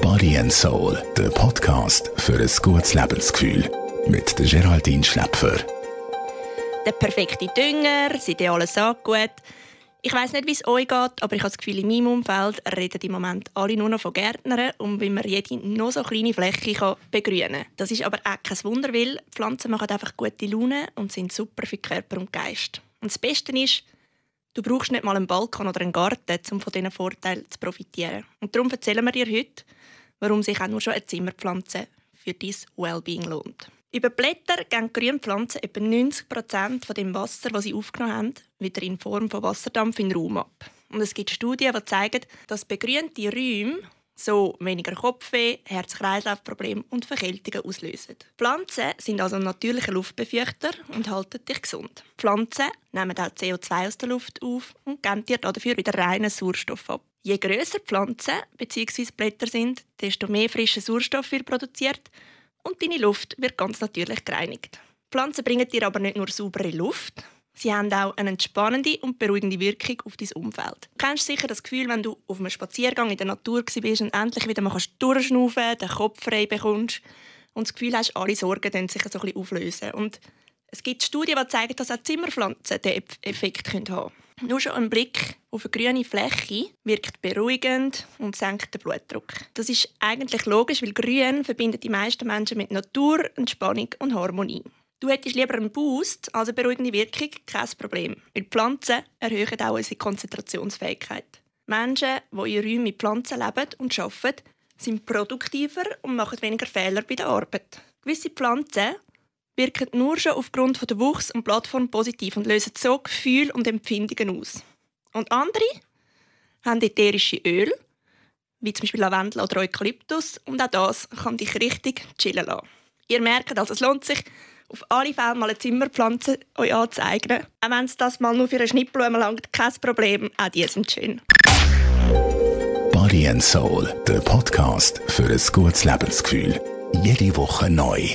Body and Soul, der Podcast für ein gutes Lebensgefühl. Mit der Geraldine Schläpfer. Der perfekte Dünger, das ideale Saatgut. Ich weiß nicht, wie es euch geht, aber ich habe das Gefühl, in meinem Umfeld reden im Moment alle nur noch von Gärtnern und wie man jede noch so kleine Fläche kann begrünen kann. Das ist aber auch kein Wunder, weil Pflanzen machen einfach gute Laune und sind super für Körper und Geist. Und das Beste ist, du brauchst nicht mal einen Balkon oder einen Garten, um von diesen Vorteilen zu profitieren. Und darum erzählen wir dir heute, warum sich auch nur schon eine Zimmerpflanze für dein Wellbeing lohnt. Über Blätter gehen grüne Pflanzen etwa 90 Prozent von dem Wasser, das sie aufgenommen haben, wieder in Form von Wasserdampf in den Raum ab. Und es gibt Studien, die zeigen, dass begrünte Räume so weniger Kopfweh, Herz-Kreislauf-Probleme und Verkältungen auslösen. Pflanzen sind also ein natürlicher Luftbefeuchter und halten dich gesund. Pflanzen nehmen auch CO2 aus der Luft auf und geben dir dafür wieder reinen Sauerstoff ab. Je grösser Pflanzen bzw. Blätter sind, desto mehr frischer Sauerstoff wird produziert und deine Luft wird ganz natürlich gereinigt. Pflanzen bringen dir aber nicht nur saubere Luft, Sie haben auch eine entspannende und beruhigende Wirkung auf dein Umfeld. Du kennst sicher das Gefühl, wenn du auf einem Spaziergang in der Natur bist und endlich wieder mal durchschnaufen den Kopf frei bekommst und das Gefühl hast, alle Sorgen sich so ein bisschen auflösen. Und es gibt Studien, die zeigen, dass auch Zimmerpflanzen diesen Effekt haben können. Nur schon ein Blick auf eine grüne Fläche wirkt beruhigend und senkt den Blutdruck. Das ist eigentlich logisch, weil Grün verbindet die meisten Menschen mit Natur, Entspannung und Harmonie. Du hättest lieber einen Boost als eine beruhigende Wirkung, kein Problem. Weil Pflanzen erhöhen auch unsere Konzentrationsfähigkeit. Menschen, die in Räumen mit Pflanzen leben und arbeiten, sind produktiver und machen weniger Fehler bei der Arbeit. Gewisse Pflanzen wirken nur schon aufgrund der Wuchs und Plattform positiv und lösen so Gefühle und Empfindungen aus. Und andere haben ätherische Öl, wie zum Beispiel Lavendel oder Eukalyptus, und auch das kann dich richtig chillen lassen. Ihr merkt also, es lohnt sich, auf alle Fälle mal eine Zimmerpflanze euch anzeigen. Auch wenn es das mal nur für eine Schnittblume langt, kein Problem, auch die sind schön. Body and Soul, der Podcast für ein gutes Lebensgefühl. Jede Woche neu.